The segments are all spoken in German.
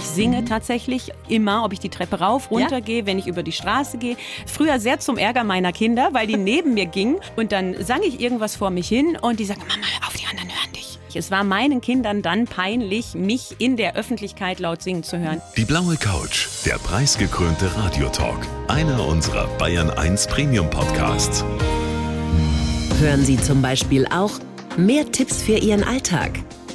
Ich singe tatsächlich immer, ob ich die Treppe rauf, runter ja? gehe, wenn ich über die Straße gehe. Früher sehr zum Ärger meiner Kinder, weil die neben mir gingen und dann sang ich irgendwas vor mich hin und die sagen, Mama, auf die anderen hören dich. Es war meinen Kindern dann peinlich, mich in der Öffentlichkeit laut singen zu hören. Die blaue Couch, der preisgekrönte Radiotalk. Einer unserer Bayern 1 Premium Podcasts. Hören Sie zum Beispiel auch mehr Tipps für Ihren Alltag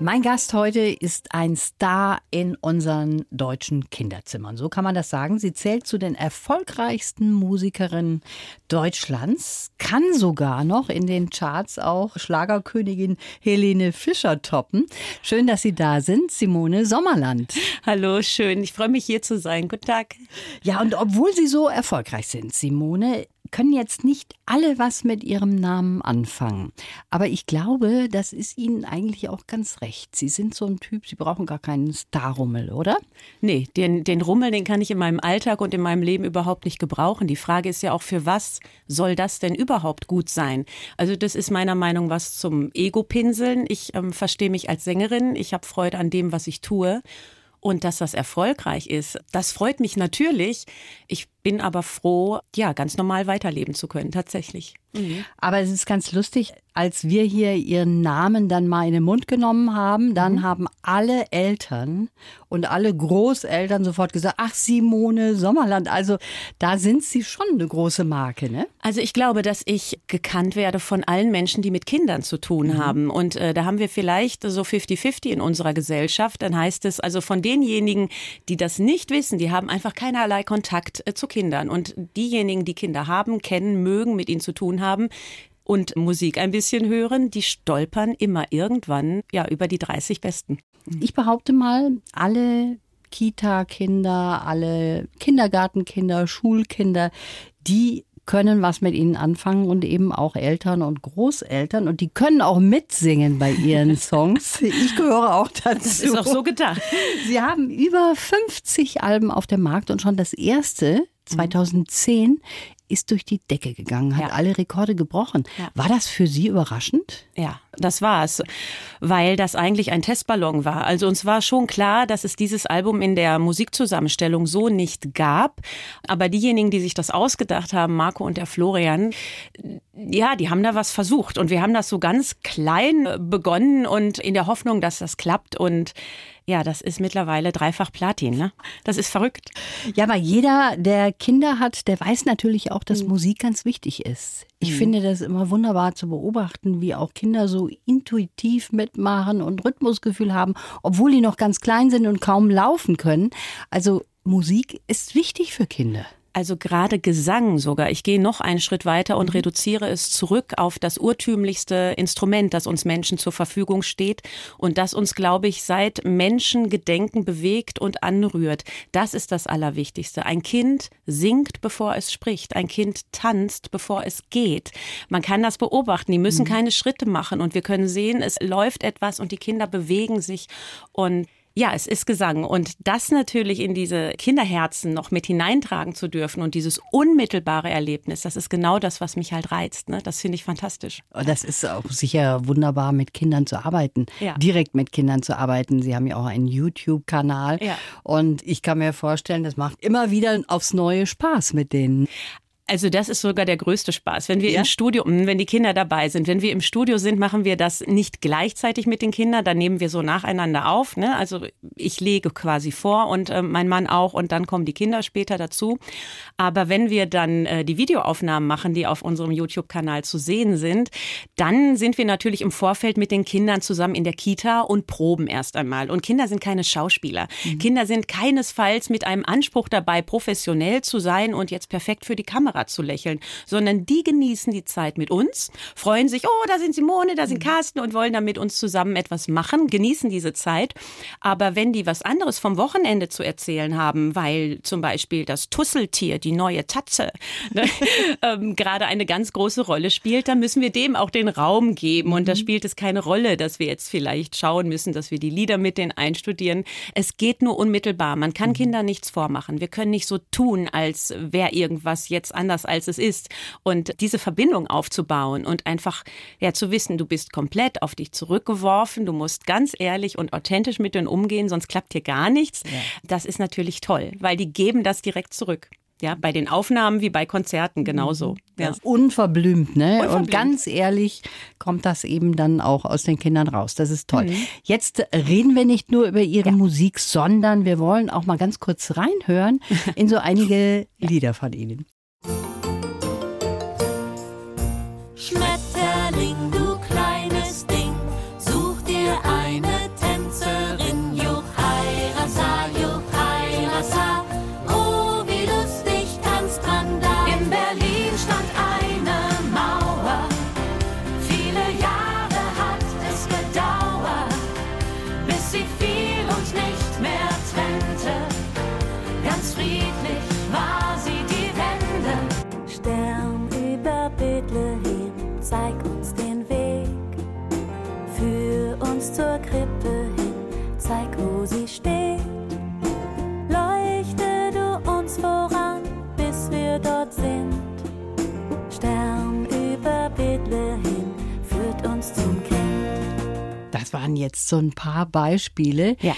Mein Gast heute ist ein Star in unseren deutschen Kinderzimmern. So kann man das sagen. Sie zählt zu den erfolgreichsten Musikerinnen Deutschlands, kann sogar noch in den Charts auch Schlagerkönigin Helene Fischer toppen. Schön, dass Sie da sind, Simone Sommerland. Hallo, schön. Ich freue mich hier zu sein. Guten Tag. Ja, und obwohl Sie so erfolgreich sind, Simone, können jetzt nicht alle was mit ihrem Namen anfangen. Aber ich glaube, das ist Ihnen eigentlich auch ganz recht. Sie sind so ein Typ, Sie brauchen gar keinen Starrummel, oder? Nee, den, den Rummel, den kann ich in meinem Alltag und in meinem Leben überhaupt nicht gebrauchen. Die Frage ist ja auch, für was soll das denn überhaupt gut sein? Also das ist meiner Meinung nach was zum Ego-Pinseln. Ich ähm, verstehe mich als Sängerin. Ich habe Freude an dem, was ich tue. Und dass das erfolgreich ist, das freut mich natürlich. Ich bin aber froh, ja, ganz normal weiterleben zu können, tatsächlich. Mhm. Aber es ist ganz lustig, als wir hier ihren Namen dann mal in den Mund genommen haben, dann mhm. haben alle Eltern und alle Großeltern sofort gesagt, ach Simone Sommerland, also da sind sie schon eine große Marke, ne? Also ich glaube, dass ich gekannt werde von allen Menschen, die mit Kindern zu tun mhm. haben. Und äh, da haben wir vielleicht so 50-50 in unserer Gesellschaft. Dann heißt es also von denjenigen, die das nicht wissen, die haben einfach keinerlei Kontakt äh, zu Kindern. Und diejenigen, die Kinder haben, kennen, mögen, mit ihnen zu tun haben, und Musik ein bisschen hören, die stolpern immer irgendwann ja über die 30 Besten. Ich behaupte mal, alle Kita-Kinder, alle Kindergartenkinder, Schulkinder, die können was mit ihnen anfangen und eben auch Eltern und Großeltern und die können auch mitsingen bei ihren Songs. Ich gehöre auch dazu. Das ist auch so gedacht. Sie haben über 50 Alben auf dem Markt und schon das erste 2010 ist durch die Decke gegangen, hat ja. alle Rekorde gebrochen. Ja. War das für Sie überraschend? Ja, das war es, weil das eigentlich ein Testballon war. Also uns war schon klar, dass es dieses Album in der Musikzusammenstellung so nicht gab. Aber diejenigen, die sich das ausgedacht haben, Marco und der Florian, ja, die haben da was versucht. Und wir haben das so ganz klein begonnen und in der Hoffnung, dass das klappt. Und ja, das ist mittlerweile dreifach Platin. Ne? Das ist verrückt. Ja, aber jeder, der Kinder hat, der weiß natürlich auch, dass mhm. Musik ganz wichtig ist. Ich mhm. finde das immer wunderbar zu beobachten, wie auch Kinder so intuitiv mitmachen und Rhythmusgefühl haben, obwohl die noch ganz klein sind und kaum laufen können. Also Musik ist wichtig für Kinder. Also gerade Gesang sogar. Ich gehe noch einen Schritt weiter und mhm. reduziere es zurück auf das urtümlichste Instrument, das uns Menschen zur Verfügung steht und das uns, glaube ich, seit Menschengedenken bewegt und anrührt. Das ist das Allerwichtigste. Ein Kind singt, bevor es spricht. Ein Kind tanzt, bevor es geht. Man kann das beobachten. Die müssen mhm. keine Schritte machen und wir können sehen, es läuft etwas und die Kinder bewegen sich und ja, es ist Gesang. Und das natürlich in diese Kinderherzen noch mit hineintragen zu dürfen und dieses unmittelbare Erlebnis, das ist genau das, was mich halt reizt. Ne? Das finde ich fantastisch. Und das ist auch sicher wunderbar, mit Kindern zu arbeiten, ja. direkt mit Kindern zu arbeiten. Sie haben ja auch einen YouTube-Kanal. Ja. Und ich kann mir vorstellen, das macht immer wieder aufs Neue Spaß mit denen. Also das ist sogar der größte Spaß. Wenn wir ja? im Studio, hm, wenn die Kinder dabei sind, wenn wir im Studio sind, machen wir das nicht gleichzeitig mit den Kindern, dann nehmen wir so nacheinander auf. Ne? Also ich lege quasi vor und äh, mein Mann auch und dann kommen die Kinder später dazu. Aber wenn wir dann äh, die Videoaufnahmen machen, die auf unserem YouTube-Kanal zu sehen sind, dann sind wir natürlich im Vorfeld mit den Kindern zusammen in der Kita und proben erst einmal. Und Kinder sind keine Schauspieler. Mhm. Kinder sind keinesfalls mit einem Anspruch dabei, professionell zu sein und jetzt perfekt für die Kamera Kamera zu lächeln, sondern die genießen die Zeit mit uns, freuen sich, oh, da sind Simone, da sind mhm. Carsten und wollen dann mit uns zusammen etwas machen, genießen diese Zeit. Aber wenn die was anderes vom Wochenende zu erzählen haben, weil zum Beispiel das Tusseltier, die neue Tatze, ne, ähm, gerade eine ganz große Rolle spielt, dann müssen wir dem auch den Raum geben. Und da mhm. spielt es keine Rolle, dass wir jetzt vielleicht schauen müssen, dass wir die Lieder mit denen einstudieren. Es geht nur unmittelbar. Man kann mhm. Kindern nichts vormachen. Wir können nicht so tun, als wäre irgendwas jetzt anders, als es ist. Und diese Verbindung aufzubauen und einfach ja zu wissen, du bist komplett auf dich zurückgeworfen, du musst ganz ehrlich und authentisch mit denen umgehen, sonst klappt hier gar nichts. Ja. Das ist natürlich toll, weil die geben das direkt zurück. Ja, bei den Aufnahmen wie bei Konzerten mhm. genauso. Ja. unverblümt, ne? Unverblümt. Und ganz ehrlich kommt das eben dann auch aus den Kindern raus. Das ist toll. Mhm. Jetzt reden wir nicht nur über ihre ja. Musik, sondern wir wollen auch mal ganz kurz reinhören in so einige Lieder von ihnen. Waren jetzt so ein paar Beispiele. Ja.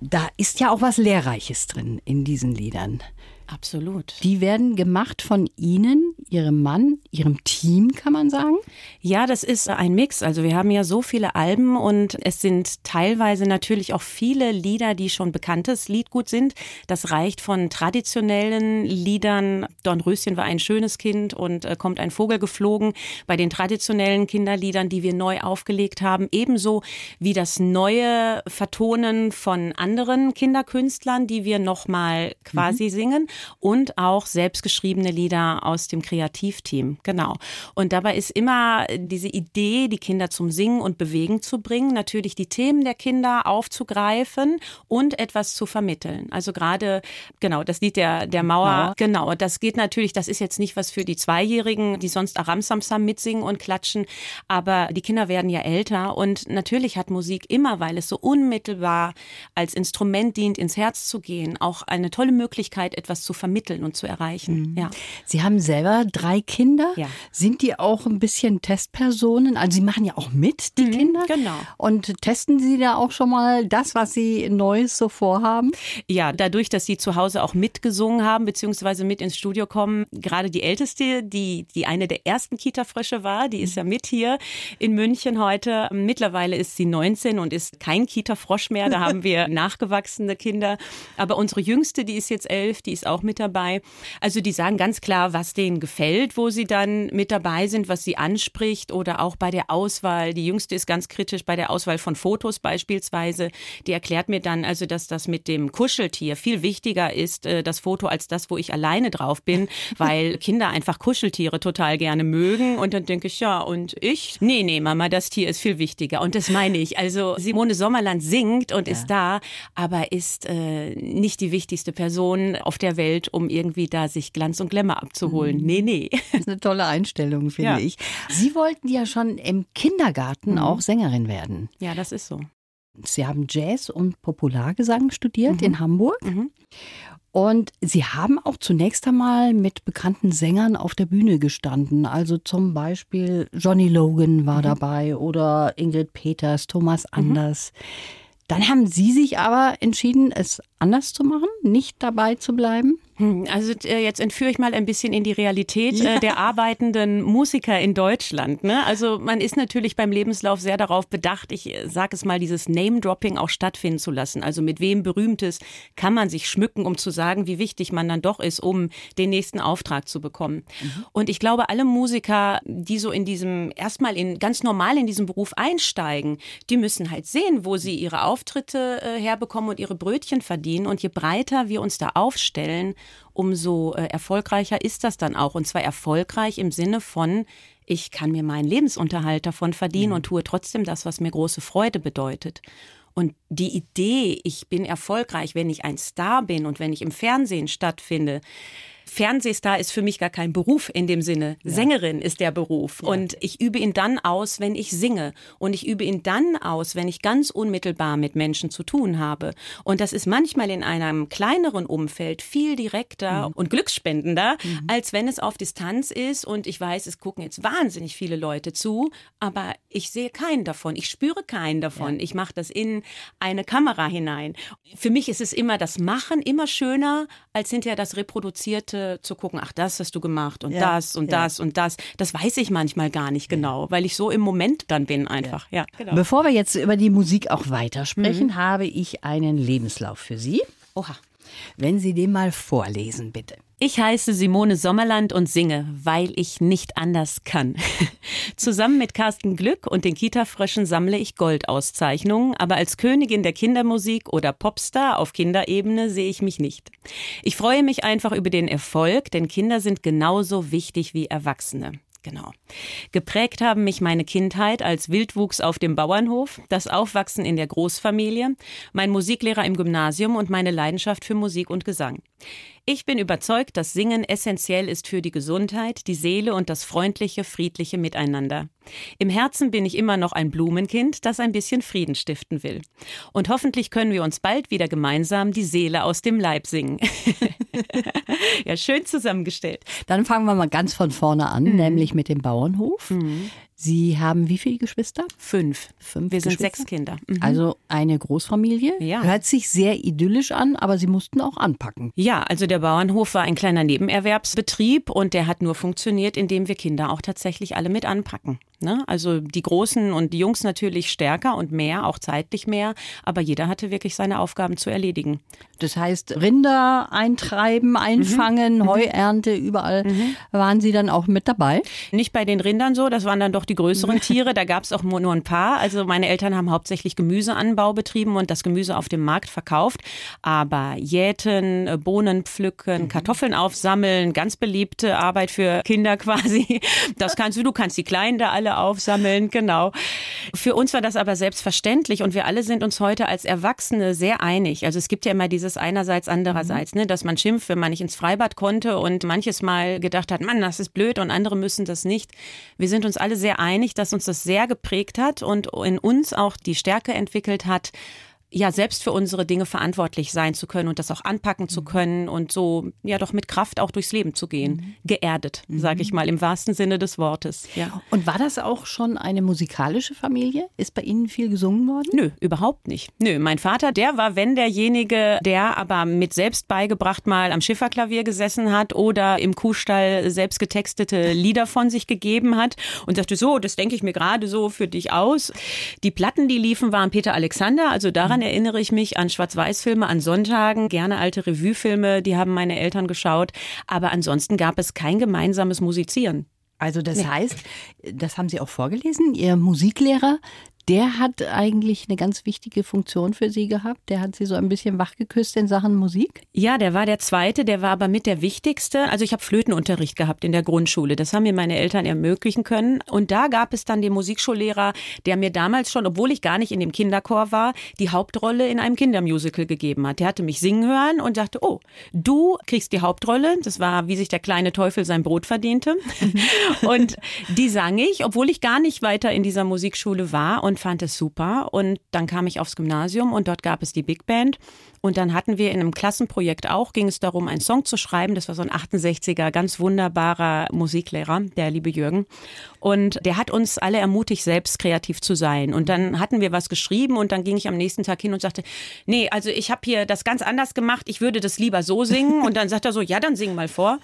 Da ist ja auch was Lehrreiches drin in diesen Liedern. Absolut. Die werden gemacht von Ihnen, Ihrem Mann, Ihrem Team, kann man sagen? Ja, das ist ein Mix. Also wir haben ja so viele Alben und es sind teilweise natürlich auch viele Lieder, die schon bekanntes Liedgut sind. Das reicht von traditionellen Liedern. Dornröschen war ein schönes Kind und äh, kommt ein Vogel geflogen. Bei den traditionellen Kinderliedern, die wir neu aufgelegt haben, ebenso wie das neue Vertonen von anderen Kinderkünstlern, die wir nochmal quasi mhm. singen und auch selbstgeschriebene Lieder aus dem Kreativteam. Genau. Und dabei ist immer diese Idee, die Kinder zum Singen und Bewegen zu bringen, natürlich die Themen der Kinder aufzugreifen und etwas zu vermitteln. Also gerade, genau, das Lied der, der Mauer, ja. genau, das geht natürlich, das ist jetzt nicht was für die Zweijährigen, die sonst Aramsamsam mitsingen und klatschen, aber die Kinder werden ja älter und natürlich hat Musik immer, weil es so unmittelbar als Instrument dient, ins Herz zu gehen, auch eine tolle Möglichkeit, etwas zu vermitteln und zu erreichen. Mhm. Ja. Sie haben selber drei Kinder. Ja. Sind die auch ein bisschen Testpersonen? Also Sie machen ja auch mit, die mhm, Kinder. Genau. Und testen Sie da auch schon mal das, was Sie Neues so vorhaben? Ja, dadurch, dass Sie zu Hause auch mitgesungen haben, beziehungsweise mit ins Studio kommen, gerade die Älteste, die, die eine der ersten Kita-Frösche war, die ist ja mit hier in München heute. Mittlerweile ist sie 19 und ist kein Kita-Frosch mehr. Da haben wir nachgewachsene Kinder. Aber unsere Jüngste, die ist jetzt elf, die ist auch mit dabei. Also die sagen ganz klar, was denen gefällt, wo sie dann mit dabei sind, was sie anspricht oder auch bei der Auswahl. Die Jüngste ist ganz kritisch bei der Auswahl von Fotos beispielsweise. Die erklärt mir dann also, dass das mit dem Kuscheltier viel wichtiger ist, äh, das Foto, als das, wo ich alleine drauf bin, weil Kinder einfach Kuscheltiere total gerne mögen. Und dann denke ich, ja, und ich? Nee, nee, Mama, das Tier ist viel wichtiger. Und das meine ich. Also Simone Sommerland singt und ja. ist da, aber ist äh, nicht die wichtigste Person auf der Welt, um irgendwie da sich Glanz und Glamour abzuholen. Mhm. Nee, nee. Das ist eine tolle Einstellung, finde ja. ich. Sie wollten ja schon im Kindergarten mhm. auch Sängerin werden. Ja, das ist so. Sie haben Jazz und Populargesang studiert mhm. in Hamburg. Mhm. Und Sie haben auch zunächst einmal mit bekannten Sängern auf der Bühne gestanden. Also zum Beispiel Johnny Logan war mhm. dabei oder Ingrid Peters, Thomas mhm. Anders. Dann haben Sie sich aber entschieden, es anders zu machen, nicht dabei zu bleiben? Hm, also äh, jetzt entführe ich mal ein bisschen in die Realität äh, ja. der arbeitenden Musiker in Deutschland. Ne? Also man ist natürlich beim Lebenslauf sehr darauf bedacht, ich äh, sage es mal, dieses Name-Dropping auch stattfinden zu lassen. Also mit wem Berühmtes kann man sich schmücken, um zu sagen, wie wichtig man dann doch ist, um den nächsten Auftrag zu bekommen. Mhm. Und ich glaube, alle Musiker, die so in diesem, erstmal in ganz normal in diesem Beruf einsteigen, die müssen halt sehen, wo sie ihre Auftritte herbekommen und ihre Brötchen verdienen. Und je breiter wir uns da aufstellen, umso äh, erfolgreicher ist das dann auch. Und zwar erfolgreich im Sinne von, ich kann mir meinen Lebensunterhalt davon verdienen mhm. und tue trotzdem das, was mir große Freude bedeutet. Und die Idee, ich bin erfolgreich, wenn ich ein Star bin und wenn ich im Fernsehen stattfinde, Fernsehstar ist für mich gar kein Beruf in dem Sinne. Ja. Sängerin ist der Beruf. Ja. Und ich übe ihn dann aus, wenn ich singe. Und ich übe ihn dann aus, wenn ich ganz unmittelbar mit Menschen zu tun habe. Und das ist manchmal in einem kleineren Umfeld viel direkter mhm. und glücksspendender, mhm. als wenn es auf Distanz ist. Und ich weiß, es gucken jetzt wahnsinnig viele Leute zu, aber ich sehe keinen davon. Ich spüre keinen davon. Ja. Ich mache das in eine Kamera hinein. Für mich ist es immer das Machen immer schöner, als hinterher das reproduzierte Seite zu gucken, ach, das hast du gemacht und ja, das und ja. das und das. Das weiß ich manchmal gar nicht genau, weil ich so im Moment dann bin einfach. Ja. Genau. Bevor wir jetzt über die Musik auch weitersprechen, mhm. habe ich einen Lebenslauf für Sie. Oha. Wenn Sie den mal vorlesen, bitte. Ich heiße Simone Sommerland und singe, weil ich nicht anders kann. Zusammen mit Carsten Glück und den Kita-Fröschen sammle ich Goldauszeichnungen, aber als Königin der Kindermusik oder Popstar auf Kinderebene sehe ich mich nicht. Ich freue mich einfach über den Erfolg, denn Kinder sind genauso wichtig wie Erwachsene. Genau. Geprägt haben mich meine Kindheit als Wildwuchs auf dem Bauernhof, das Aufwachsen in der Großfamilie, mein Musiklehrer im Gymnasium und meine Leidenschaft für Musik und Gesang. Ich bin überzeugt, dass Singen essentiell ist für die Gesundheit, die Seele und das freundliche, friedliche Miteinander. Im Herzen bin ich immer noch ein Blumenkind, das ein bisschen Frieden stiften will. Und hoffentlich können wir uns bald wieder gemeinsam die Seele aus dem Leib singen. ja, schön zusammengestellt. Dann fangen wir mal ganz von vorne an, mhm. nämlich mit dem Bauernhof. Mhm. Sie haben wie viele Geschwister? Fünf. Fünf Wir sind sechs Kinder. Mhm. Also eine Großfamilie. Ja. Hört sich sehr idyllisch an, aber Sie mussten auch anpacken. Ja, also der Bauernhof war ein kleiner Nebenerwerbsbetrieb und der hat nur funktioniert, indem wir Kinder auch tatsächlich alle mit anpacken. Ne? Also die Großen und die Jungs natürlich stärker und mehr, auch zeitlich mehr, aber jeder hatte wirklich seine Aufgaben zu erledigen. Das heißt, Rinder eintreiben, einfangen, mhm. Heuernte, überall mhm. waren Sie dann auch mit dabei? Nicht bei den Rindern so, das waren dann doch die größeren Tiere, da gab es auch nur ein paar. Also meine Eltern haben hauptsächlich Gemüseanbau betrieben und das Gemüse auf dem Markt verkauft, aber jäten, äh, Bohnen pflücken, mhm. Kartoffeln aufsammeln, ganz beliebte Arbeit für Kinder quasi. Das kannst du, du kannst die Kleinen da alle alle aufsammeln, genau. Für uns war das aber selbstverständlich und wir alle sind uns heute als Erwachsene sehr einig. Also es gibt ja immer dieses einerseits, andererseits, mhm. ne, dass man schimpft, wenn man nicht ins Freibad konnte und manches Mal gedacht hat, Mann, das ist blöd und andere müssen das nicht. Wir sind uns alle sehr einig, dass uns das sehr geprägt hat und in uns auch die Stärke entwickelt hat, ja selbst für unsere Dinge verantwortlich sein zu können und das auch anpacken zu mhm. können und so ja doch mit Kraft auch durchs Leben zu gehen. Mhm. Geerdet, mhm. sage ich mal, im wahrsten Sinne des Wortes. Ja. Und war das auch schon eine musikalische Familie? Ist bei Ihnen viel gesungen worden? Nö, überhaupt nicht. Nö, mein Vater, der war, wenn derjenige, der aber mit selbst beigebracht mal am Schifferklavier gesessen hat oder im Kuhstall selbst getextete Lieder von sich gegeben hat und sagte, so, das denke ich mir gerade so für dich aus. Die Platten, die liefen, waren Peter Alexander, also daran erinnere ich mich an Schwarz-Weiß-Filme an Sonntagen, gerne alte Revue-Filme, die haben meine Eltern geschaut. Aber ansonsten gab es kein gemeinsames Musizieren. Also das nee. heißt, das haben Sie auch vorgelesen, Ihr Musiklehrer, der hat eigentlich eine ganz wichtige Funktion für Sie gehabt. Der hat Sie so ein bisschen wachgeküsst in Sachen Musik. Ja, der war der zweite, der war aber mit der wichtigste. Also ich habe Flötenunterricht gehabt in der Grundschule. Das haben mir meine Eltern ermöglichen können. Und da gab es dann den Musikschullehrer, der mir damals schon, obwohl ich gar nicht in dem Kinderchor war, die Hauptrolle in einem Kindermusical gegeben hat. Der hatte mich singen hören und sagte, oh, du kriegst die Hauptrolle. Das war, wie sich der kleine Teufel sein Brot verdiente. und die sang ich, obwohl ich gar nicht weiter in dieser Musikschule war. Und und fand es super. Und dann kam ich aufs Gymnasium und dort gab es die Big Band. Und dann hatten wir in einem Klassenprojekt auch, ging es darum, einen Song zu schreiben. Das war so ein 68er, ganz wunderbarer Musiklehrer, der liebe Jürgen. Und der hat uns alle ermutigt, selbst kreativ zu sein. Und dann hatten wir was geschrieben und dann ging ich am nächsten Tag hin und sagte, nee, also ich habe hier das ganz anders gemacht, ich würde das lieber so singen. Und dann sagt er so, ja, dann sing mal vor.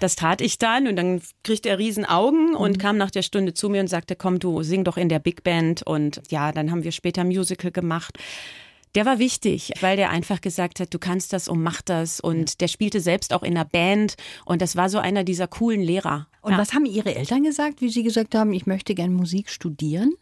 Das tat ich dann und dann kriegte er riesen Augen und mhm. kam nach der Stunde zu mir und sagte, komm, du sing doch in der Big Band. Und ja, dann haben wir später Musical gemacht. Der war wichtig, weil der einfach gesagt hat, du kannst das und mach das. Und der spielte selbst auch in einer Band. Und das war so einer dieser coolen Lehrer. Und ja. was haben Ihre Eltern gesagt, wie Sie gesagt haben, ich möchte gern Musik studieren?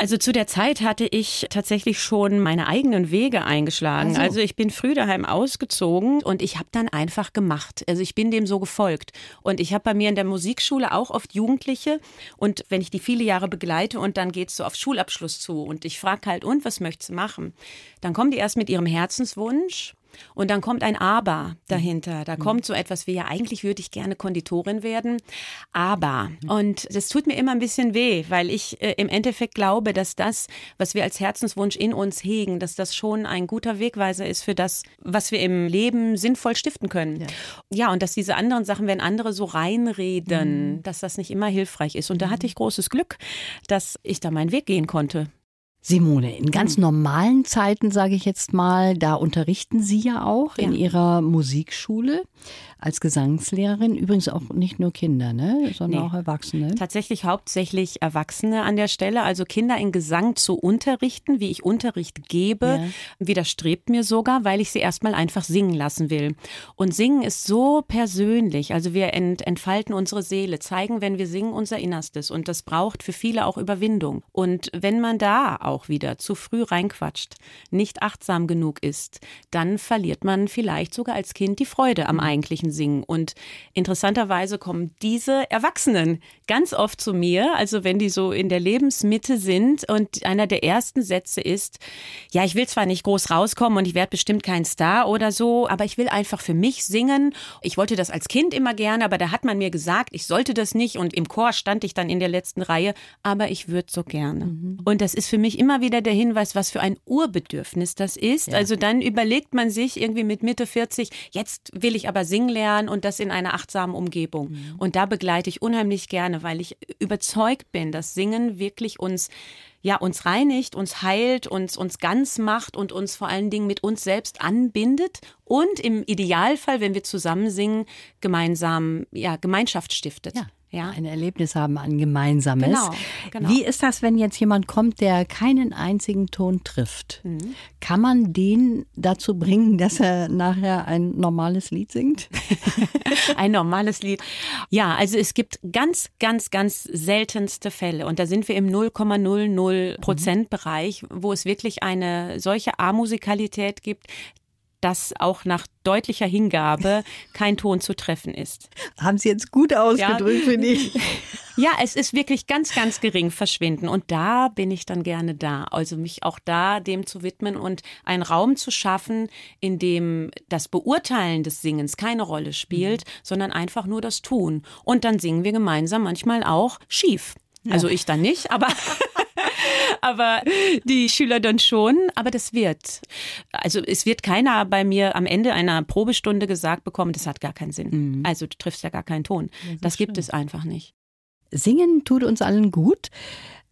Also zu der Zeit hatte ich tatsächlich schon meine eigenen Wege eingeschlagen. Also, also ich bin früh daheim ausgezogen und ich habe dann einfach gemacht. Also ich bin dem so gefolgt. Und ich habe bei mir in der Musikschule auch oft Jugendliche und wenn ich die viele Jahre begleite und dann geht's so auf Schulabschluss zu und ich frage halt, und was möchtest du machen? Dann kommen die erst mit ihrem Herzenswunsch und dann kommt ein Aber dahinter. Da mhm. kommt so etwas wie, ja, eigentlich würde ich gerne Konditorin werden, aber. Mhm. Und das tut mir immer ein bisschen weh, weil ich äh, im Endeffekt glaube, dass das, was wir als Herzenswunsch in uns hegen, dass das schon ein guter Wegweiser ist für das, was wir im Leben sinnvoll stiften können. Ja, ja und dass diese anderen Sachen, wenn andere so reinreden, mhm. dass das nicht immer hilfreich ist. Und da hatte mhm. ich großes Glück, dass ich da meinen Weg gehen konnte. Simone, in ganz mhm. normalen Zeiten, sage ich jetzt mal, da unterrichten Sie ja auch ja. in Ihrer Musikschule als Gesangslehrerin. Übrigens auch nicht nur Kinder, ne? sondern nee. auch Erwachsene. Tatsächlich hauptsächlich Erwachsene an der Stelle. Also Kinder in Gesang zu unterrichten, wie ich Unterricht gebe, ja. widerstrebt mir sogar, weil ich sie erstmal einfach singen lassen will. Und singen ist so persönlich. Also wir ent entfalten unsere Seele, zeigen, wenn wir singen, unser Innerstes. Und das braucht für viele auch Überwindung. Und wenn man da auch wieder zu früh reinquatscht, nicht achtsam genug ist, dann verliert man vielleicht sogar als Kind die Freude am mhm. eigentlichen singen. Und interessanterweise kommen diese Erwachsenen ganz oft zu mir, also wenn die so in der Lebensmitte sind und einer der ersten Sätze ist, ja, ich will zwar nicht groß rauskommen und ich werde bestimmt kein Star oder so, aber ich will einfach für mich singen. Ich wollte das als Kind immer gerne, aber da hat man mir gesagt, ich sollte das nicht und im Chor stand ich dann in der letzten Reihe, aber ich würde so gerne. Mhm. Und das ist für mich immer wieder der Hinweis, was für ein Urbedürfnis das ist. Ja. Also dann überlegt man sich irgendwie mit Mitte 40, jetzt will ich aber singen lernen und das in einer achtsamen Umgebung. Mhm. Und da begleite ich unheimlich gerne, weil ich überzeugt bin, dass Singen wirklich uns ja, uns reinigt, uns heilt, uns, uns ganz macht und uns vor allen Dingen mit uns selbst anbindet und im Idealfall, wenn wir zusammen singen, gemeinsam, ja, Gemeinschaft stiftet. Ja ja. ein Erlebnis haben, ein gemeinsames. Genau, genau. Wie ist das, wenn jetzt jemand kommt, der keinen einzigen Ton trifft? Mhm. Kann man den dazu bringen, dass er nachher ein normales Lied singt? ein normales Lied. Ja, also es gibt ganz, ganz, ganz seltenste Fälle und da sind wir im 0,00 Prozent Bereich, wo es wirklich eine solche A-Musikalität gibt, dass auch nach deutlicher Hingabe kein Ton zu treffen ist. Haben Sie jetzt gut ausgedrückt, ja. finde ich. Ja, es ist wirklich ganz, ganz gering verschwinden. Und da bin ich dann gerne da. Also mich auch da dem zu widmen und einen Raum zu schaffen, in dem das Beurteilen des Singens keine Rolle spielt, mhm. sondern einfach nur das Tun. Und dann singen wir gemeinsam manchmal auch schief. Ja. Also ich dann nicht, aber aber die Schüler dann schon. Aber das wird. Also es wird keiner bei mir am Ende einer Probestunde gesagt bekommen, das hat gar keinen Sinn. Mhm. Also du triffst ja gar keinen Ton. Ja, das, das gibt es einfach nicht. Singen tut uns allen gut.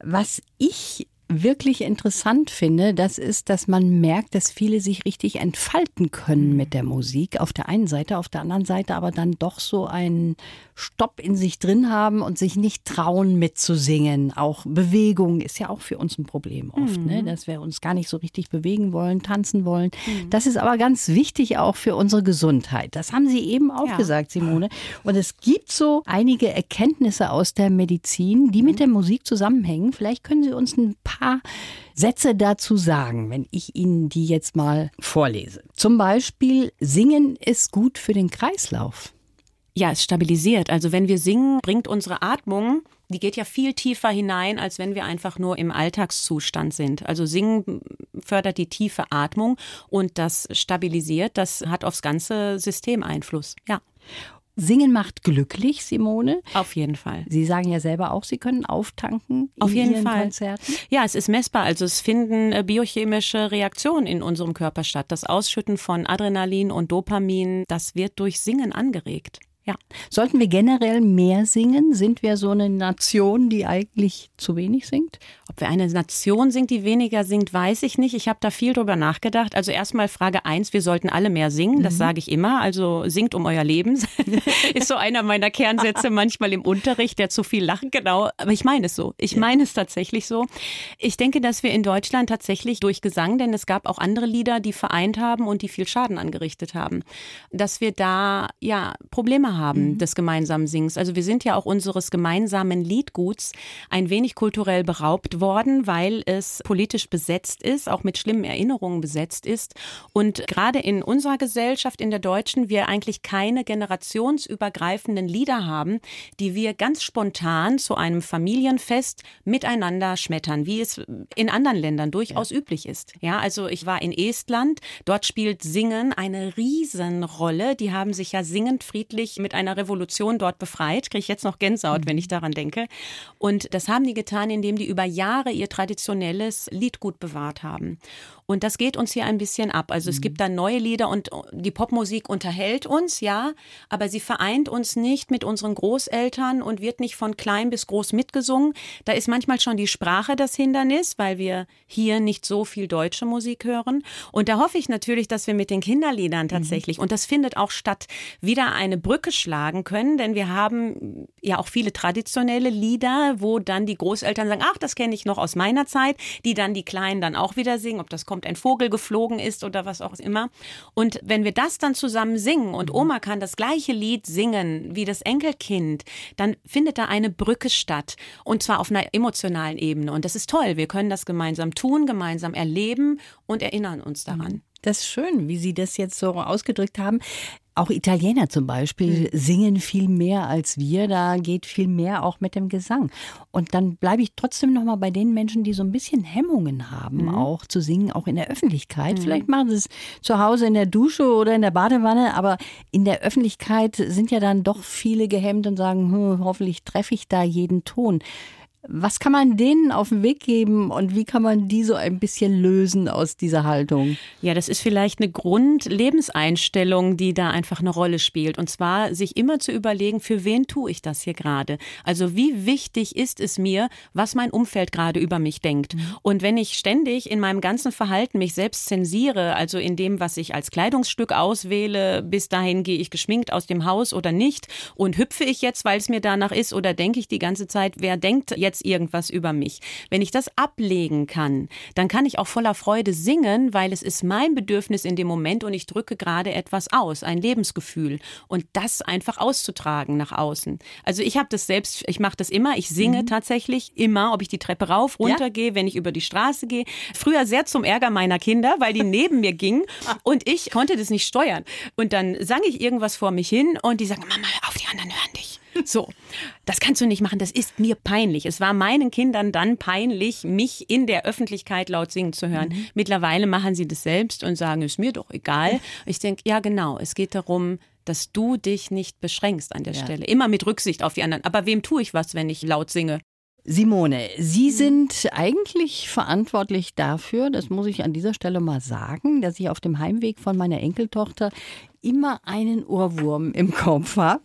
Was ich wirklich interessant finde, das ist, dass man merkt, dass viele sich richtig entfalten können mit der Musik. Auf der einen Seite, auf der anderen Seite aber dann doch so einen Stopp in sich drin haben und sich nicht trauen mitzusingen. Auch Bewegung ist ja auch für uns ein Problem oft, ne? mhm. ne? dass wir uns gar nicht so richtig bewegen wollen, tanzen wollen. Mhm. Das ist aber ganz wichtig auch für unsere Gesundheit. Das haben Sie eben auch ja. gesagt, Simone. Und es gibt so einige Erkenntnisse aus der Medizin, die mit mhm. der Musik zusammenhängen. Vielleicht können Sie uns ein paar paar Sätze dazu sagen, wenn ich Ihnen die jetzt mal vorlese. Zum Beispiel, Singen ist gut für den Kreislauf. Ja, es stabilisiert. Also wenn wir singen, bringt unsere Atmung, die geht ja viel tiefer hinein, als wenn wir einfach nur im Alltagszustand sind. Also singen fördert die tiefe Atmung und das stabilisiert, das hat aufs ganze System Einfluss. Ja. Singen macht glücklich, Simone. Auf jeden Fall. Sie sagen ja selber auch, Sie können auftanken. Auf jeden Ihren Fall. Konzerten. Ja, es ist messbar. Also es finden äh, biochemische Reaktionen in unserem Körper statt. Das Ausschütten von Adrenalin und Dopamin, das wird durch Singen angeregt. Ja. Sollten wir generell mehr singen? Sind wir so eine Nation, die eigentlich zu wenig singt? Ob wir eine Nation sind, die weniger singt, weiß ich nicht. Ich habe da viel drüber nachgedacht. Also erstmal Frage eins: wir sollten alle mehr singen. Das mhm. sage ich immer. Also singt um euer Leben. Ist so einer meiner Kernsätze manchmal im Unterricht, der zu viel lacht. Genau. Aber ich meine es so. Ich meine es tatsächlich so. Ich denke, dass wir in Deutschland tatsächlich durch Gesang, denn es gab auch andere Lieder, die vereint haben und die viel Schaden angerichtet haben, dass wir da ja Probleme haben haben mhm. des gemeinsamen Singens. Also wir sind ja auch unseres gemeinsamen Liedguts ein wenig kulturell beraubt worden, weil es politisch besetzt ist, auch mit schlimmen Erinnerungen besetzt ist. Und gerade in unserer Gesellschaft, in der deutschen, wir eigentlich keine generationsübergreifenden Lieder haben, die wir ganz spontan zu einem Familienfest miteinander schmettern, wie es in anderen Ländern durchaus ja. üblich ist. Ja, also ich war in Estland, dort spielt Singen eine Riesenrolle. Die haben sich ja singend friedlich mit einer Revolution dort befreit. Kriege ich jetzt noch Gänsehaut, mhm. wenn ich daran denke. Und das haben die getan, indem die über Jahre ihr traditionelles Liedgut bewahrt haben. Und das geht uns hier ein bisschen ab. Also es gibt mhm. dann neue Lieder und die Popmusik unterhält uns, ja, aber sie vereint uns nicht mit unseren Großeltern und wird nicht von klein bis groß mitgesungen. Da ist manchmal schon die Sprache das Hindernis, weil wir hier nicht so viel deutsche Musik hören. Und da hoffe ich natürlich, dass wir mit den Kinderliedern mhm. tatsächlich, mhm. und das findet auch statt, wieder eine Brücke schlagen können, denn wir haben ja auch viele traditionelle Lieder, wo dann die Großeltern sagen, ach, das kenne ich noch aus meiner Zeit, die dann die Kleinen dann auch wieder singen, ob das kommt kommt ein Vogel geflogen ist oder was auch immer. Und wenn wir das dann zusammen singen und Oma kann das gleiche Lied singen wie das Enkelkind, dann findet da eine Brücke statt. Und zwar auf einer emotionalen Ebene. Und das ist toll. Wir können das gemeinsam tun, gemeinsam erleben und erinnern uns daran. Das ist schön, wie Sie das jetzt so ausgedrückt haben. Auch Italiener zum Beispiel mhm. singen viel mehr als wir. Da geht viel mehr auch mit dem Gesang. Und dann bleibe ich trotzdem noch mal bei den Menschen, die so ein bisschen Hemmungen haben, mhm. auch zu singen, auch in der Öffentlichkeit. Mhm. Vielleicht machen sie es zu Hause in der Dusche oder in der Badewanne, aber in der Öffentlichkeit sind ja dann doch viele gehemmt und sagen, hm, hoffentlich treffe ich da jeden Ton. Was kann man denen auf den Weg geben und wie kann man die so ein bisschen lösen aus dieser Haltung? Ja, das ist vielleicht eine Grundlebenseinstellung, die da einfach eine Rolle spielt. Und zwar sich immer zu überlegen, für wen tue ich das hier gerade? Also wie wichtig ist es mir, was mein Umfeld gerade über mich denkt? Mhm. Und wenn ich ständig in meinem ganzen Verhalten mich selbst zensiere, also in dem, was ich als Kleidungsstück auswähle, bis dahin gehe ich geschminkt aus dem Haus oder nicht und hüpfe ich jetzt, weil es mir danach ist oder denke ich die ganze Zeit, wer denkt jetzt jetzt irgendwas über mich. Wenn ich das ablegen kann, dann kann ich auch voller Freude singen, weil es ist mein Bedürfnis in dem Moment und ich drücke gerade etwas aus, ein Lebensgefühl und das einfach auszutragen nach außen. Also ich habe das selbst, ich mache das immer, ich singe mhm. tatsächlich immer, ob ich die Treppe rauf, runter ja? gehe, wenn ich über die Straße gehe. Früher sehr zum Ärger meiner Kinder, weil die neben mir gingen und ich konnte das nicht steuern. Und dann sang ich irgendwas vor mich hin und die sagen, Mama, auf die anderen hören. So, das kannst du nicht machen, das ist mir peinlich. Es war meinen Kindern dann peinlich, mich in der Öffentlichkeit laut singen zu hören. Mhm. Mittlerweile machen sie das selbst und sagen, ist mir doch egal. Ich denke, ja genau, es geht darum, dass du dich nicht beschränkst an der ja. Stelle. Immer mit Rücksicht auf die anderen. Aber wem tue ich was, wenn ich laut singe? Simone, Sie sind eigentlich verantwortlich dafür, das muss ich an dieser Stelle mal sagen, dass ich auf dem Heimweg von meiner Enkeltochter immer einen Ohrwurm im Kopf habe.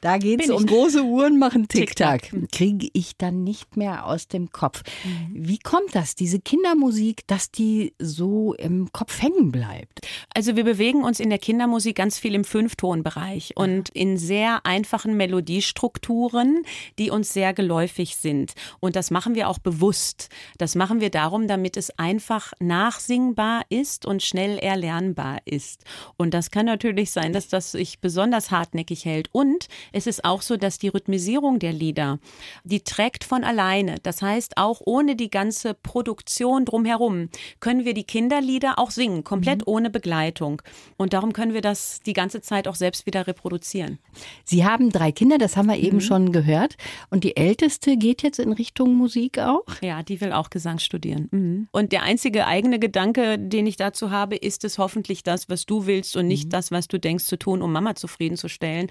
Da geht es um große Uhren machen Tick-Tack. Kriege ich dann nicht mehr aus dem Kopf. Mhm. Wie kommt das, diese Kindermusik, dass die so im Kopf hängen bleibt? Also wir bewegen uns in der Kindermusik ganz viel im Fünftonbereich und in sehr einfachen Melodiestrukturen, die uns sehr geläufig sind. Und das machen wir auch bewusst. Das machen wir darum, damit es einfach nachsingbar ist und schnell erlernbar ist. Und das kann natürlich natürlich sein, dass das sich besonders hartnäckig hält. Und es ist auch so, dass die Rhythmisierung der Lieder, die trägt von alleine. Das heißt, auch ohne die ganze Produktion drumherum können wir die Kinderlieder auch singen, komplett mhm. ohne Begleitung. Und darum können wir das die ganze Zeit auch selbst wieder reproduzieren. Sie haben drei Kinder, das haben wir eben mhm. schon gehört. Und die älteste geht jetzt in Richtung Musik auch? Ja, die will auch Gesang studieren. Mhm. Und der einzige eigene Gedanke, den ich dazu habe, ist es hoffentlich das, was du willst und nicht mhm. das, was was du denkst zu tun, um Mama zufriedenzustellen.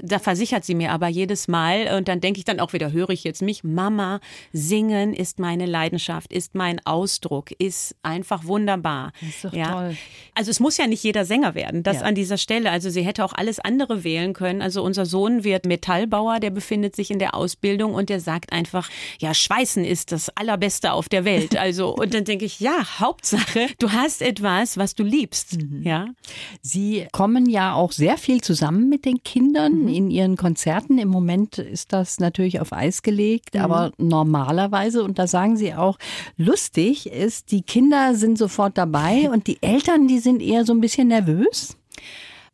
Da versichert sie mir aber jedes Mal und dann denke ich dann auch wieder, höre ich jetzt mich, Mama, singen ist meine Leidenschaft, ist mein Ausdruck, ist einfach wunderbar. Ist doch ja. toll. Also es muss ja nicht jeder Sänger werden, das ja. an dieser Stelle. Also sie hätte auch alles andere wählen können. Also unser Sohn wird Metallbauer, der befindet sich in der Ausbildung und der sagt einfach, ja, Schweißen ist das allerbeste auf der Welt. Also und dann denke ich, ja, Hauptsache, du hast etwas, was du liebst. Mhm. Ja. Sie kommen kommen ja auch sehr viel zusammen mit den Kindern mhm. in ihren Konzerten. Im Moment ist das natürlich auf Eis gelegt, mhm. aber normalerweise, und da sagen sie auch, lustig ist, die Kinder sind sofort dabei und die Eltern, die sind eher so ein bisschen nervös.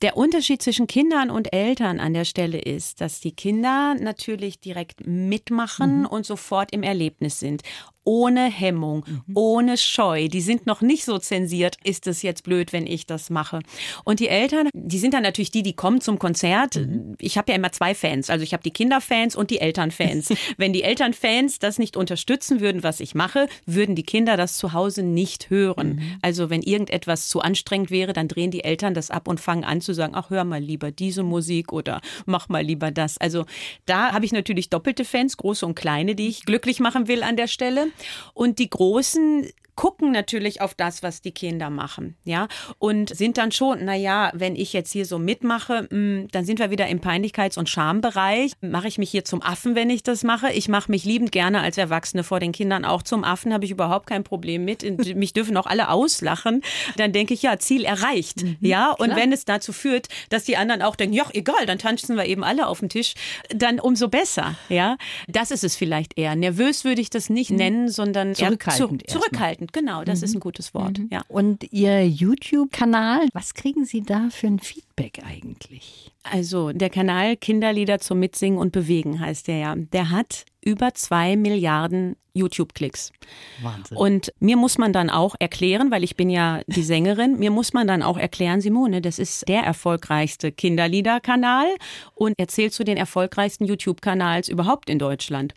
Der Unterschied zwischen Kindern und Eltern an der Stelle ist, dass die Kinder natürlich direkt mitmachen mhm. und sofort im Erlebnis sind ohne Hemmung, mhm. ohne Scheu. Die sind noch nicht so zensiert, ist es jetzt blöd, wenn ich das mache. Und die Eltern, die sind dann natürlich die, die kommen zum Konzert. Mhm. Ich habe ja immer zwei Fans. Also ich habe die Kinderfans und die Elternfans. wenn die Elternfans das nicht unterstützen würden, was ich mache, würden die Kinder das zu Hause nicht hören. Mhm. Also wenn irgendetwas zu anstrengend wäre, dann drehen die Eltern das ab und fangen an zu sagen, ach, hör mal lieber diese Musik oder mach mal lieber das. Also da habe ich natürlich doppelte Fans, große und kleine, die ich glücklich machen will an der Stelle. Und die Großen gucken natürlich auf das, was die Kinder machen, ja, und sind dann schon, na ja, wenn ich jetzt hier so mitmache, hm, dann sind wir wieder im Peinlichkeits- und Schambereich. Mache ich mich hier zum Affen, wenn ich das mache? Ich mache mich liebend gerne als Erwachsene vor den Kindern auch zum Affen, habe ich überhaupt kein Problem mit. mich dürfen auch alle auslachen. Dann denke ich, ja, Ziel erreicht, mhm, ja. Und klar. wenn es dazu führt, dass die anderen auch denken, ja, egal, dann tanzen wir eben alle auf dem Tisch, dann umso besser, ja. Das ist es vielleicht eher. Nervös würde ich das nicht mhm. nennen, sondern zurückhaltend. Zu, zurückhaltend, genau, das mhm. ist ein gutes Wort. Mhm. Ja. Und Ihr YouTube-Kanal, was kriegen Sie da für ein Feedback eigentlich? Also der Kanal Kinderlieder zum Mitsingen und Bewegen heißt der ja. Der hat über zwei Milliarden YouTube-Klicks. Wahnsinn. Und mir muss man dann auch erklären, weil ich bin ja die Sängerin, mir muss man dann auch erklären, Simone, das ist der erfolgreichste Kinderliederkanal und erzählt zu den erfolgreichsten YouTube-Kanals überhaupt in Deutschland.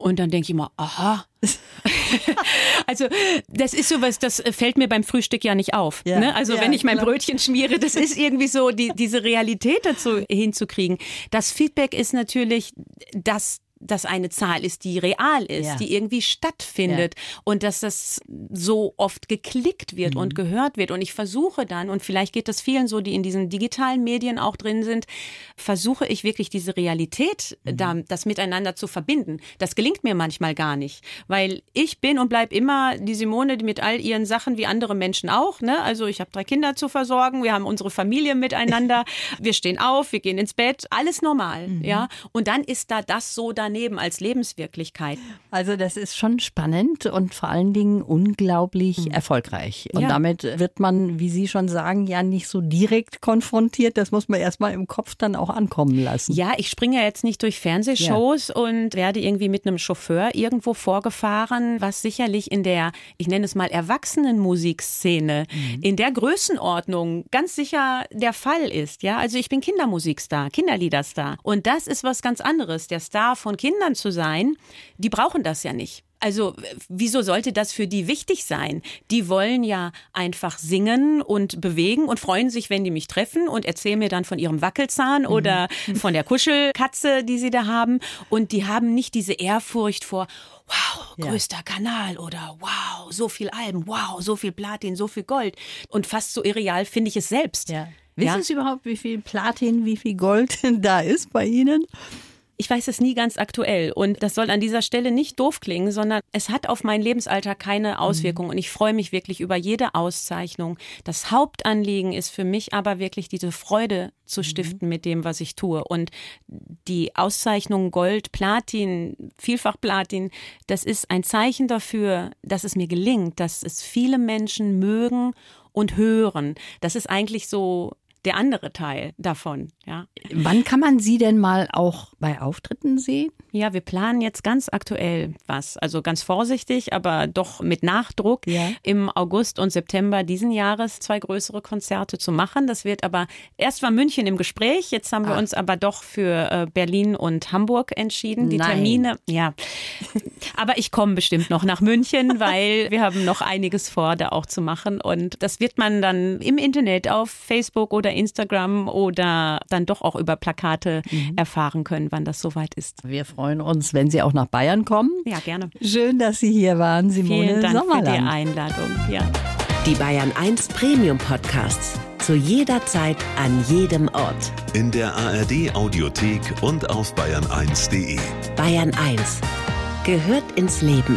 Und dann denke ich immer, aha. also das ist sowas, das fällt mir beim Frühstück ja nicht auf. Ja. Ne? Also ja, wenn ich mein klar. Brötchen schmiere, das ist irgendwie so, die, diese Realität dazu hinzukriegen. Das Feedback ist natürlich, dass das eine Zahl ist, die real ist, ja. die irgendwie stattfindet ja. und dass das so oft geklickt wird mhm. und gehört wird. Und ich versuche dann, und vielleicht geht das vielen so, die in diesen digitalen Medien auch drin sind, versuche ich wirklich diese Realität, mhm. da, das miteinander zu verbinden. Das gelingt mir manchmal gar nicht, weil ich bin und bleib immer die Simone die mit all ihren Sachen wie andere Menschen auch. Ne? Also ich habe drei Kinder zu versorgen, wir haben unsere Familie miteinander, wir stehen auf, wir gehen ins Bett, alles normal. Mhm. Ja, und dann ist da das so dann daneben als Lebenswirklichkeit. Also das ist schon spannend und vor allen Dingen unglaublich mhm. erfolgreich. Und ja. damit wird man, wie Sie schon sagen, ja nicht so direkt konfrontiert. Das muss man erstmal im Kopf dann auch ankommen lassen. Ja, ich springe ja jetzt nicht durch Fernsehshows ja. und werde irgendwie mit einem Chauffeur irgendwo vorgefahren, was sicherlich in der, ich nenne es mal Erwachsenenmusikszene, mhm. in der Größenordnung ganz sicher der Fall ist. Ja, also ich bin Kindermusikstar, Kinderliederstar. Und das ist was ganz anderes. Der Star von Kindern zu sein, die brauchen das ja nicht. Also wieso sollte das für die wichtig sein? Die wollen ja einfach singen und bewegen und freuen sich, wenn die mich treffen und erzählen mir dann von ihrem Wackelzahn mhm. oder von der Kuschelkatze, die sie da haben. Und die haben nicht diese Ehrfurcht vor, wow, größter ja. Kanal oder wow, so viel Alben, wow, so viel Platin, so viel Gold. Und fast so irreal finde ich es selbst. Ja. Wissen ja? Sie überhaupt, wie viel Platin, wie viel Gold da ist bei Ihnen? Ich weiß es nie ganz aktuell und das soll an dieser Stelle nicht doof klingen, sondern es hat auf meinen Lebensalltag keine Auswirkung mhm. und ich freue mich wirklich über jede Auszeichnung. Das Hauptanliegen ist für mich aber wirklich diese Freude zu mhm. stiften mhm. mit dem, was ich tue und die Auszeichnung Gold, Platin, vielfach Platin, das ist ein Zeichen dafür, dass es mir gelingt, dass es viele Menschen mögen und hören. Das ist eigentlich so der andere Teil davon. Ja. Wann kann man Sie denn mal auch bei Auftritten sehen? Ja, wir planen jetzt ganz aktuell was. Also ganz vorsichtig, aber doch mit Nachdruck ja. im August und September diesen Jahres zwei größere Konzerte zu machen. Das wird aber erst war München im Gespräch, jetzt haben wir ah. uns aber doch für äh, Berlin und Hamburg entschieden. Die Nein. Termine, ja. aber ich komme bestimmt noch nach München, weil wir haben noch einiges vor, da auch zu machen. Und das wird man dann im Internet auf Facebook oder Instagram oder dann doch auch über Plakate mhm. erfahren können, wann das soweit ist. Wir freuen uns, wenn Sie auch nach Bayern kommen. Ja, gerne. Schön, dass Sie hier waren, Simone Vielen Dank Sommerland. für die Einladung. Ja. Die Bayern 1 Premium Podcasts. Zu jeder Zeit, an jedem Ort. In der ARD Audiothek und auf bayern1.de. Bayern 1 gehört ins Leben.